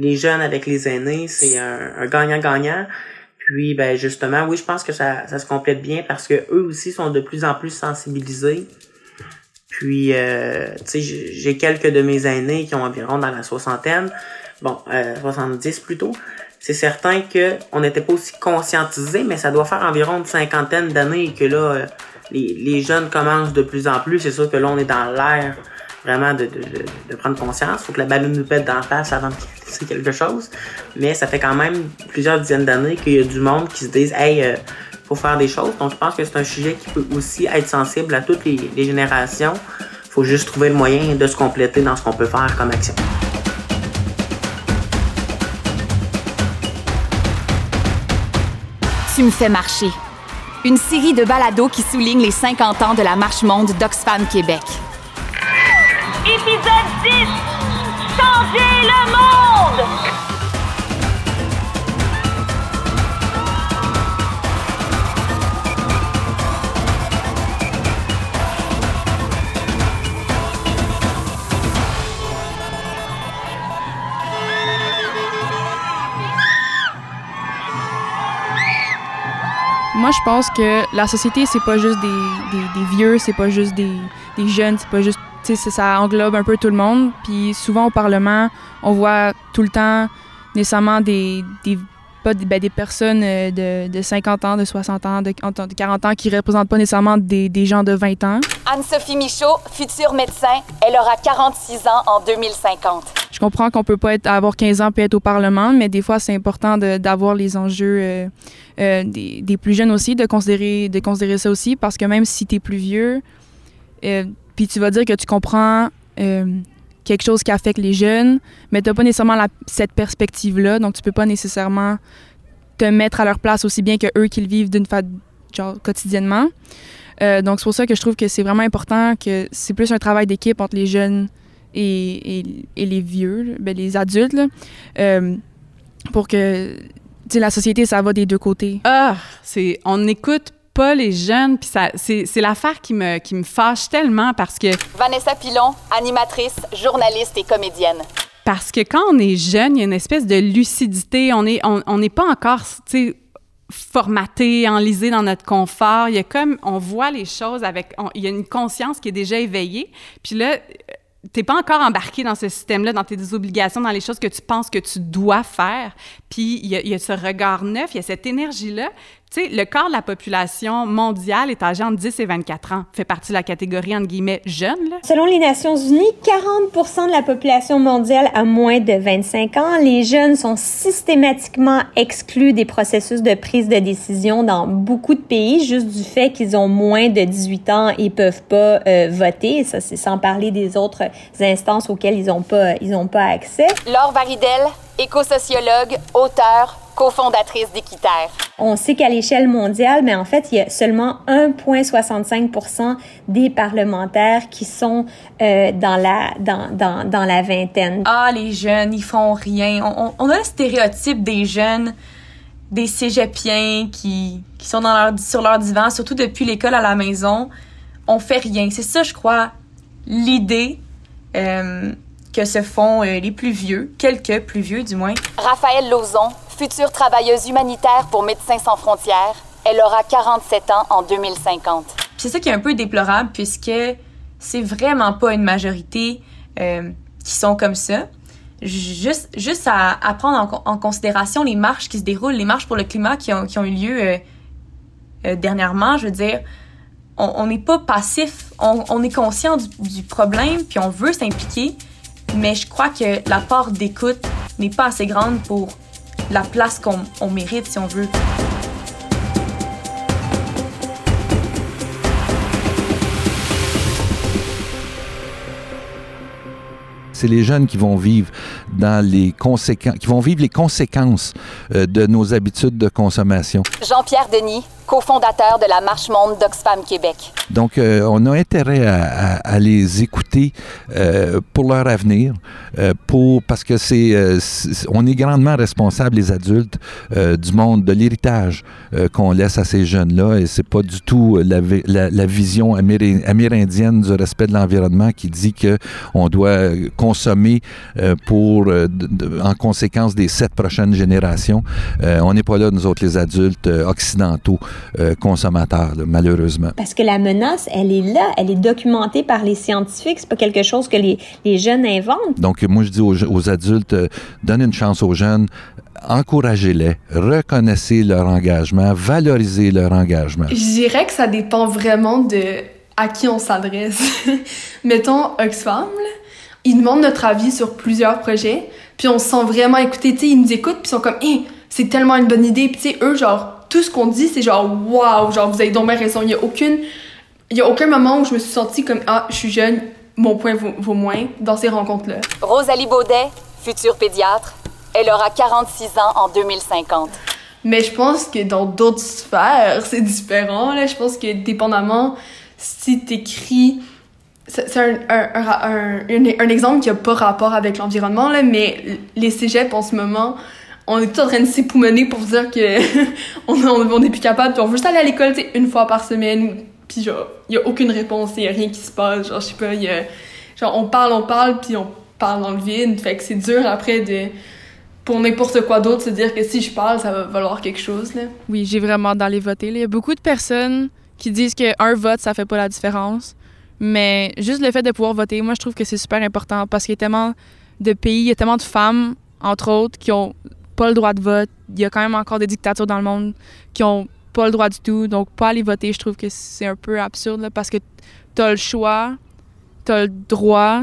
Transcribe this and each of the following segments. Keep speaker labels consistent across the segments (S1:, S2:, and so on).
S1: les jeunes avec les aînés, c'est un gagnant-gagnant. Puis ben justement, oui, je pense que ça, ça se complète bien parce que eux aussi sont de plus en plus sensibilisés. Puis euh, tu sais, j'ai quelques de mes aînés qui ont environ dans la soixantaine, bon, euh, 70 plutôt. C'est certain que on n'était pas aussi conscientisés, mais ça doit faire environ une cinquantaine d'années que là, euh, les, les jeunes commencent de plus en plus. C'est sûr que là, on est dans l'air vraiment de, prendre conscience. Faut que la babine nous pète d'en face avant de c'est quelque chose. Mais ça fait quand même plusieurs dizaines d'années qu'il y a du monde qui se disent Hey, euh, faut faire des choses. Donc je pense que c'est un sujet qui peut aussi être sensible à toutes les, les générations. Faut juste trouver le moyen de se compléter dans ce qu'on peut faire comme action.
S2: Tu me fais marcher. Une série de balados qui souligne les 50 ans de la marche monde d'Oxfam Québec.
S3: Épisode 10 Changer le monde.
S4: Moi, je pense que la société, c'est pas juste des, des, vieux, c'est pas juste des, des jeunes, c'est pas juste ça englobe un peu tout le monde. Puis souvent au Parlement, on voit tout le temps nécessairement des, des, pas, ben, des personnes euh, de, de, 50 ans, de 60 ans, de, de 40 ans qui représentent pas nécessairement des, des gens de 20 ans.
S2: Anne-Sophie Michaud, future médecin, elle aura 46 ans en 2050.
S4: Je comprends qu'on peut pas être, avoir 15 ans puis être au Parlement, mais des fois, c'est important d'avoir les enjeux euh, euh, des, des, plus jeunes aussi, de considérer, de considérer ça aussi, parce que même si tu es plus vieux, euh, puis tu vas dire que tu comprends euh, quelque chose qui affecte les jeunes, mais tu n'as pas nécessairement cette perspective-là, donc tu peux pas nécessairement te mettre à leur place aussi bien que eux qui le vivent d'une façon genre quotidiennement. Euh, donc c'est pour ça que je trouve que c'est vraiment important que c'est plus un travail d'équipe entre les jeunes et, les vieux, ben, les adultes, euh, pour que la société, ça va des deux côtés.
S5: Ah, c'est on écoute pas les jeunes. Puis c'est l'affaire qui me, qui me fâche tellement parce que...
S2: Vanessa Pilon, animatrice, journaliste et comédienne.
S5: Parce que quand on est jeune, il y a une espèce de lucidité. On n'est on, on pas encore, formaté, enlisé dans notre confort. Il y a comme, on voit les choses avec, on, il y a une conscience qui est déjà éveillée. Puis là, t'es pas encore embarqué dans ce système-là, dans tes obligations, dans les choses que tu penses que tu dois faire. Puis il y, a ce regard neuf, il y a cette énergie-là tu sais, le quart de la population mondiale est âgé entre 10 et 24 ans, fait partie de la catégorie, entre guillemets, jeune.
S6: Selon les Nations Unies, 40% de la population mondiale a moins de 25 ans. Les jeunes sont systématiquement exclus des processus de prise de décision dans beaucoup de pays, juste du fait qu'ils ont moins de 18 ans et peuvent pas euh, voter. Ça, c'est sans parler des autres instances auxquelles ils n'ont pas, ils ont pas accès.
S2: Laure Varidel, éco-sociologue, auteur, cofondatrice d'Équiterre.
S6: On sait qu'à l'échelle mondiale, mais en fait, il y a seulement 1,65% des parlementaires qui sont euh, dans, la, dans, dans, dans la vingtaine.
S7: Ah, les jeunes, ils font rien. On, on a le stéréotype des jeunes des cégepiens qui, qui sont dans leur, sur leur divan, surtout depuis l'école à la maison. On fait rien. C'est ça, je crois, l'idée euh, que se font euh, les plus vieux, quelques plus vieux du moins.
S2: Raphaël Lauzon, future travailleuse humanitaire pour Médecins sans frontières, elle aura 47 ans en 2050.
S7: C'est ça qui est un peu déplorable puisque c'est vraiment pas une majorité euh, qui sont comme ça. Juste, juste à, à prendre en, en, considération les marches qui se déroulent, les marches pour le climat qui ont, qui ont eu lieu euh, euh, dernièrement, je veux dire, on n'est pas passif, on, est conscient du, du problème, puis on veut s'impliquer, mais je crois que la part d'écoute n'est pas assez grande pour la place qu'on on mérite, si on veut.
S8: c'est les jeunes qui vont vivre dans les conséquences, qui vont vivre les conséquences euh, de nos habitudes de consommation.
S2: Jean-Pierre Denis, cofondateur de la Marche Monde d'Oxfam Québec.
S8: Donc, euh, on a intérêt à, à, à les écouter euh, pour leur avenir, euh, pour parce que c'est, on est grandement responsable les adultes du monde de l'héritage qu'on laisse à ces jeunes-là, et c'est pas du tout la, la, la vision amérindienne du respect de l'environnement qui dit que on doit consommer pour pour, euh, en conséquence des sept prochaines générations. Euh, on n'est pas là, nous autres, les adultes occidentaux consommateurs, malheureusement.
S6: Parce que la menace, elle est là, elle est documentée par les scientifiques. C'est pas quelque chose que les, les, jeunes inventent.
S8: Donc, moi, je dis aux, aux adultes, donnez une chance aux jeunes, encouragez-les, reconnaissez leur engagement, valorisez leur engagement.
S9: Je dirais que ça dépend vraiment de à qui on s'adresse. Mettons Oxfam, ils demandent notre avis sur plusieurs projets, puis on se sent vraiment écouté, tu sais, ils nous écoutent, puis ils sont comme, hey, c'est tellement une bonne idée, puis tu sais, eux, genre, tout ce qu'on dit, c'est genre, waouh, genre, vous avez donc bien raison, il y a aucune, il y a aucun moment où je me suis sentie comme, ah, je suis jeune, mon point vaut, vaut moins dans ces rencontres-là.
S2: Rosalie Baudet, future pédiatre, elle aura 46 ans en 2050.
S9: Mais je pense que dans d'autres sphères, c'est différent. Là. Je pense que dépendamment si t'écris... C'est un, un, un, exemple qui n'a pas rapport avec l'environnement, mais les cégeps, en ce moment, on est tout en train de s'époumoner pour dire que on, plus capable, puis on veut juste aller à l'école une fois par semaine, puis genre, il n'y a aucune réponse, il n'y a rien qui se passe, genre, je sais pas, y genre, on parle, on parle, puis on parle dans le vide, fait que c'est dur après de pour n'importe quoi d'autre, se dire que si je parle, ça va valoir quelque chose. Là.
S4: Oui, j'ai vraiment d'aller voter. Il y a beaucoup de personnes qui disent qu'un vote, ça fait pas la différence. Mais juste le fait de pouvoir voter, moi, je trouve que c'est super important parce qu'il y a tellement de pays, il y a tellement de femmes, entre autres, qui ont pas le droit de vote. Il y a quand même encore des dictatures dans le monde qui ont pas le droit du tout. Donc, pas aller voter, je trouve que c'est un peu absurde parce que tu as le choix, tu as le droit,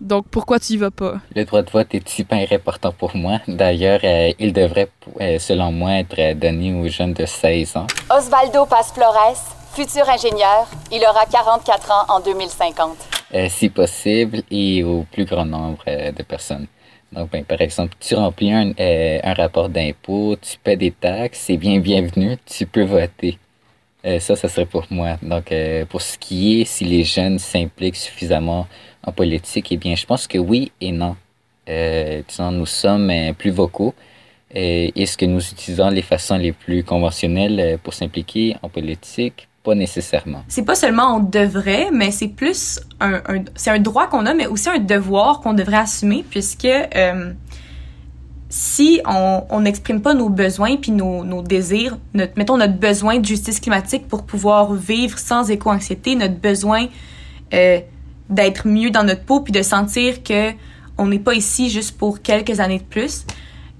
S4: donc, pourquoi tu y vas pas?
S10: Le droit de vote est super important pour moi. D'ailleurs, euh, il devrait, euh, selon moi, être donné aux jeunes de 16 ans.
S2: Osvaldo Paz Flores, futur ingénieur, il aura 44 ans en 2050.
S10: Euh, si possible, et au plus grand nombre de personnes. Donc, ben, par exemple, tu remplis un, un rapport d'impôt, tu paies des taxes, c'est bien bienvenu, tu peux voter. ça, ça serait pour moi. Donc, pour ce qui est, si les jeunes s'impliquent suffisamment en politique, eh bien, je pense que oui et non. Euh, nous sommes euh, plus vocaux. Euh, Est-ce que nous utilisons les façons les plus conventionnelles euh, pour s'impliquer en politique? Nécessairement.
S7: C'est pas seulement on devrait, mais c'est plus un, c'est un droit qu'on a, mais aussi un devoir qu'on devrait assumer, puisque euh, si on n'exprime pas nos besoins puis nos, nos désirs, mettons notre besoin de justice climatique pour pouvoir vivre sans éco-anxiété, notre besoin euh, d'être mieux dans notre peau puis de sentir que on n'est pas ici juste pour quelques années de plus.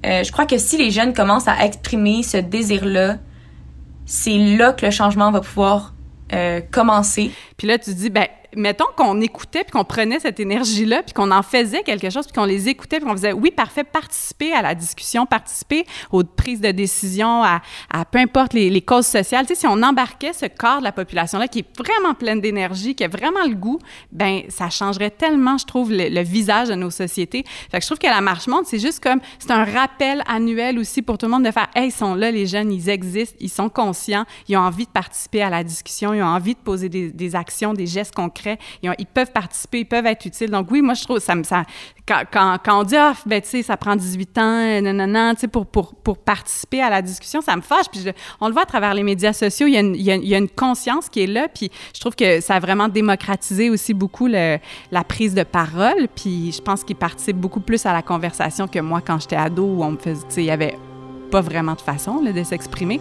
S7: Euh, je crois que si les jeunes commencent à exprimer ce désir-là, c'est là que le changement va pouvoir euh, commencer.
S5: Puis là, tu dis, ben, mettons qu'on écoutait puis qu'on prenait cette énergie-là puis qu'on en faisait quelque chose puis qu'on les écoutait puis qu'on faisait, oui, parfait, participer à la discussion, participer aux prises de décision, à, peu importe les, causes sociales. Tu sais, si on embarquait ce corps de la population-là qui est vraiment pleine d'énergie, qui a vraiment le goût, ben ça changerait tellement, je trouve, le, visage de nos sociétés. Fait que je trouve que la marche monde, c'est juste comme, c'est un rappel annuel aussi pour tout le monde de faire, hey, ils sont là, les jeunes, ils existent, ils sont conscients, ils ont envie de participer à la discussion, ils ont envie de poser des actions, des gestes concrets ils, peuvent participer, ils peuvent être utiles. Donc oui, moi, je trouve, ça, ça quand, quand, on dit, ah, ben, tu sais, ça prend 18 ans, non, tu sais, pour, pour, pour participer à la discussion, ça me fâche. Puis on le voit à travers les médias sociaux, il y, a une, il, y a, conscience qui est là, puis je trouve que ça a vraiment démocratisé aussi beaucoup la prise de parole, puis je pense qu'ils participent beaucoup plus à la conversation que moi quand j'étais ado, où on me faisait, tu sais, il y avait pas vraiment de façon de s'exprimer.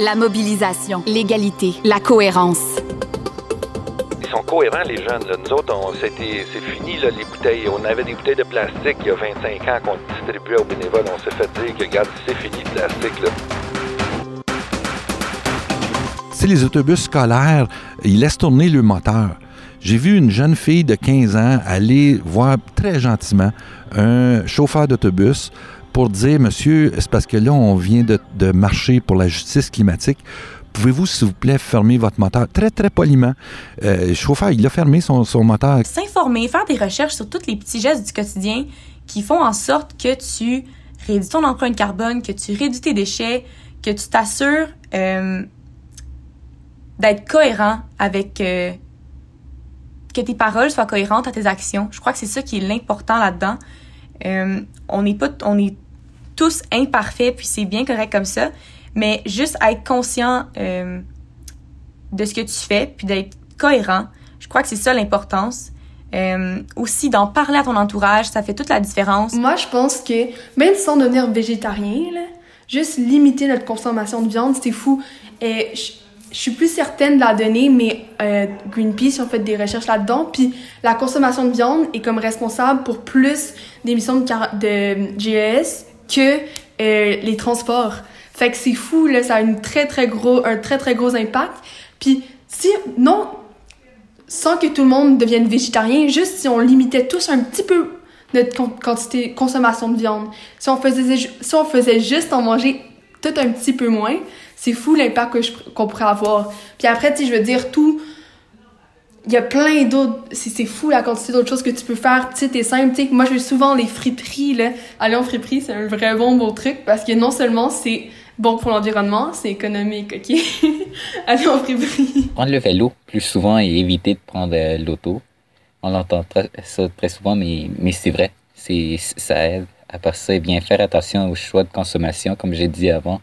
S2: La mobilisation, l'égalité, la cohérence.
S11: Ils sont cohérents, les jeunes. Là. Nous autres, c'est fini, là, les bouteilles. On avait des bouteilles de plastique il y a 25 ans qu'on distribuait aux bénévoles. On s'est fait dire que, regarde, c'est fini le plastique. Là.
S8: C'est les autobus scolaires, ils laissent tourner le moteur. J'ai vu une jeune fille de 15 ans aller voir très gentiment un chauffeur d'autobus pour dire, monsieur, c'est parce que là, on vient de, marcher pour la justice climatique. Pouvez-vous, s'il vous plaît, fermer votre moteur? Très, très poliment. Euh, le chauffeur, il a fermé son, son moteur.
S7: S'informer, faire des recherches sur tous les petits gestes du quotidien qui font en sorte que tu réduis ton empreinte carbone, que tu réduis tes déchets, que tu t'assures euh, d'être cohérent avec... Euh, que tes paroles soient cohérentes à tes actions. Je crois que c'est ça qui est l'important là-dedans. Euh, on n'est pas... On est tous imparfaits, puis c'est bien correct comme ça. Mais juste être conscient euh, de ce que tu fais, puis d'être cohérent, Je crois que c'est ça l'importance. Euh, aussi, d'en parler à ton entourage, ça fait toute la différence.
S9: Moi, je pense que même sans devenir végétarien, là, juste limiter notre consommation de viande, c'est fou. Et je, suis plus certaine de la donner, mais euh, Greenpeace ont fait des recherches là-dedans. Puis la consommation de viande est comme responsable pour plus d'émissions de, de GES que euh, les transports. Fait que c'est fou, là, ça a une très, très gros, un très, très gros impact. Puis si, non, sans que tout le monde devienne végétarien, juste si on limitait tous un petit peu notre quantité consommation de viande. Si on faisait si on faisait juste en manger tout un petit peu moins, c'est fou l'impact qu'on pourrait avoir. Puis après, tu je veux dire tout il y a plein d'autres c'est fou la quantité d'autres choses que tu peux faire tu sais t'es simple tu sais moi je vais souvent les friperies là aller en friperie c'est un vrai bon beau truc parce que non seulement c'est bon pour l'environnement c'est économique ok? Aller en friperie
S10: Prendre le vélo plus souvent et éviter de prendre euh, l'auto. On l'entend très- très souvent, mais, mais c'est vrai. Ça aide. À part ça, bien faire attention aux choix de consommation, comme j'ai dit avant.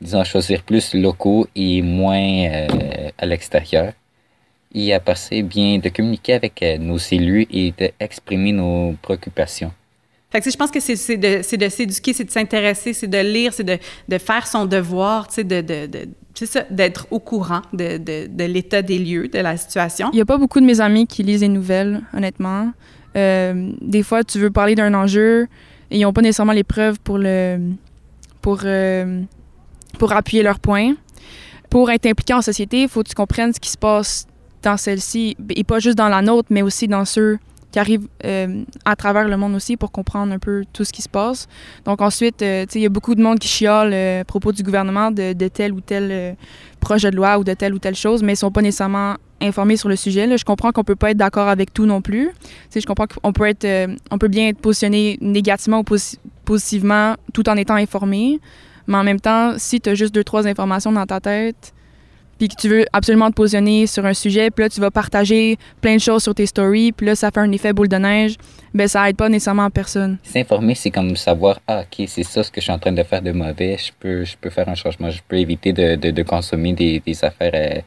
S10: Disons, choisir plus locaux et moins euh, à l'extérieur. Part ça, eh bien de communiquer avec euh, nos élus et d'exprimer nos préoccupations.
S5: Fait que, tu sais, je pense que c'est c'est de, c'est de s'éduquer, c'est de s'intéresser, c'est de lire, c'est de, de faire son devoir, tu sais, de, de, de- d'être au courant de, de, de l'état des lieux, de la situation.
S4: Il n'y a pas beaucoup de mes amis qui lisent les nouvelles, honnêtement. Euh, des fois, tu veux parler d'un enjeu et ils n'ont pas nécessairement les preuves pour, le, pour, euh, pour appuyer leur point. Pour être impliqué en société, il faut que tu comprennes ce qui se passe dans celle-ci, et pas juste dans la nôtre, mais aussi dans ceux qui arrivent euh, à travers le monde aussi pour comprendre un peu tout ce qui se passe. Donc ensuite, euh, il y a beaucoup de monde qui chiale euh, à propos du gouvernement de, de tel ou tel euh, projet de loi ou de telle ou telle chose, mais ils sont pas nécessairement informés sur le sujet. Là. Je comprends qu'on peut pas être d'accord avec tout non plus. Tu sais, je comprends qu'on peut être, on peut bien être positionné négativement ou posi- positivement tout en étant informé. Mais en même temps, si tu as juste deux, trois informations dans ta tête, puis que tu veux absolument te positionner sur un sujet, puis là, tu vas partager plein de choses sur tes stories, puis là, ça fait un effet boule de neige, ben ça aide pas nécessairement personne.
S10: S'informer, c'est comme savoir, ah, ok, c'est ça ce que je suis en train de faire de mauvais, je peux, je peux faire un changement, je peux éviter de, de, de consommer des, des affaires euh,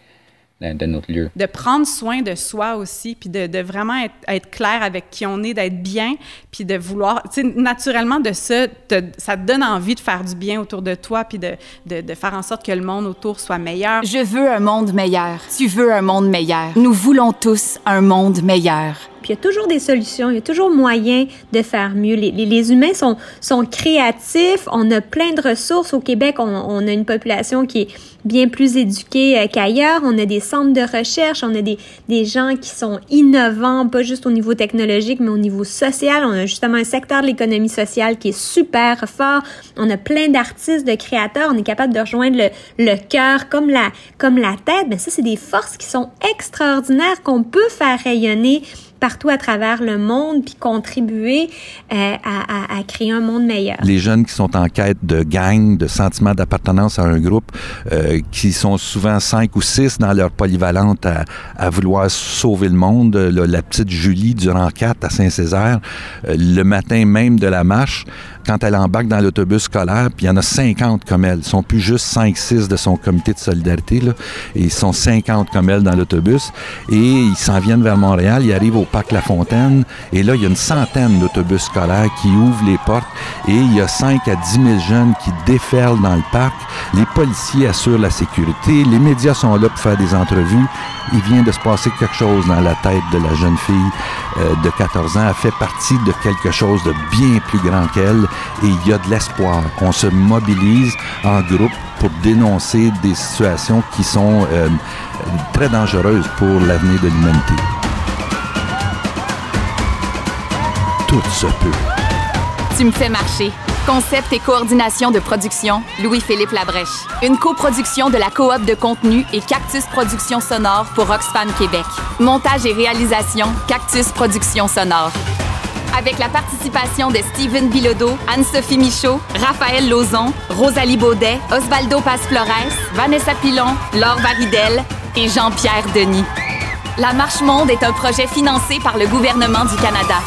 S10: de, de notre lieu.
S5: de prendre soin de soi aussi, puis de, de vraiment être, être clair avec qui on est, d'être bien, puis de vouloir, tu sais, naturellement de ça, te- ça te donne envie de faire du bien autour de toi, puis de, de, de faire en sorte que le monde autour soit meilleur.
S2: Je veux un monde meilleur. Tu veux un monde meilleur. Nous voulons tous un monde meilleur.
S6: Il y a toujours des solutions, il y a toujours moyen de faire mieux. Les, les, les humains sont, sont créatifs, on a plein de ressources. Au Québec, on, on a une population qui est bien plus éduquée euh, qu'ailleurs. On a des centres de recherche, on a des, des gens qui sont innovants, pas juste au niveau technologique, mais au niveau social. On a justement un secteur de l'économie sociale qui est super fort. On a plein d'artistes, de créateurs. On est capable de rejoindre le, le cœur comme la, comme la tête. Mais ça, c'est des forces qui sont extraordinaires qu'on peut faire rayonner partout à travers le monde puis contribuer euh, à, à, créer un monde meilleur.
S8: Les jeunes qui sont en quête de gang, de sentiment d'appartenance à un groupe, euh, qui sont souvent cinq ou six dans leur polyvalente à, vouloir sauver le monde. Là, la petite Julie du rang 4 à Saint-Césaire, euh, le matin même de la marche, quand elle embarque dans l'autobus scolaire, puis il y en a 50 comme elle. Ils sont plus juste 5-6 de son comité de solidarité, là, et ils sont 50 comme elle dans l'autobus. Et ils s'en viennent vers Montréal, ils arrivent au parc La Fontaine, et là, il y a une centaine d'autobus scolaires qui ouvrent les portes, et il y a 5 à 10 000 jeunes qui déferlent dans le parc. Les policiers assurent la sécurité, les médias sont là pour faire des entrevues. Il vient de se passer quelque chose dans la tête de la jeune fille euh, de 14 ans. Elle fait partie de quelque chose de bien plus grand qu'elle et il y a de l'espoir. On se mobilise en groupe pour dénoncer des situations qui sont euh, très dangereuses pour l'avenir de l'humanité. Tout se peut.
S2: Tu me fais marcher. Concept et coordination de production, Louis-Philippe Labrèche. Une coproduction de la coop de contenu et Cactus Productions Sonore pour Oxfam Québec. Montage et réalisation, Cactus Productions Sonore. Avec la participation de Steven Bilodeau, Anne-Sophie Michaud, Raphaël Lauzon, Rosalie Baudet, Osvaldo Paz-Flores, Vanessa Pilon, Laure Varidel et Jean-Pierre Denis. La Marche Monde est un projet financé par le gouvernement du Canada.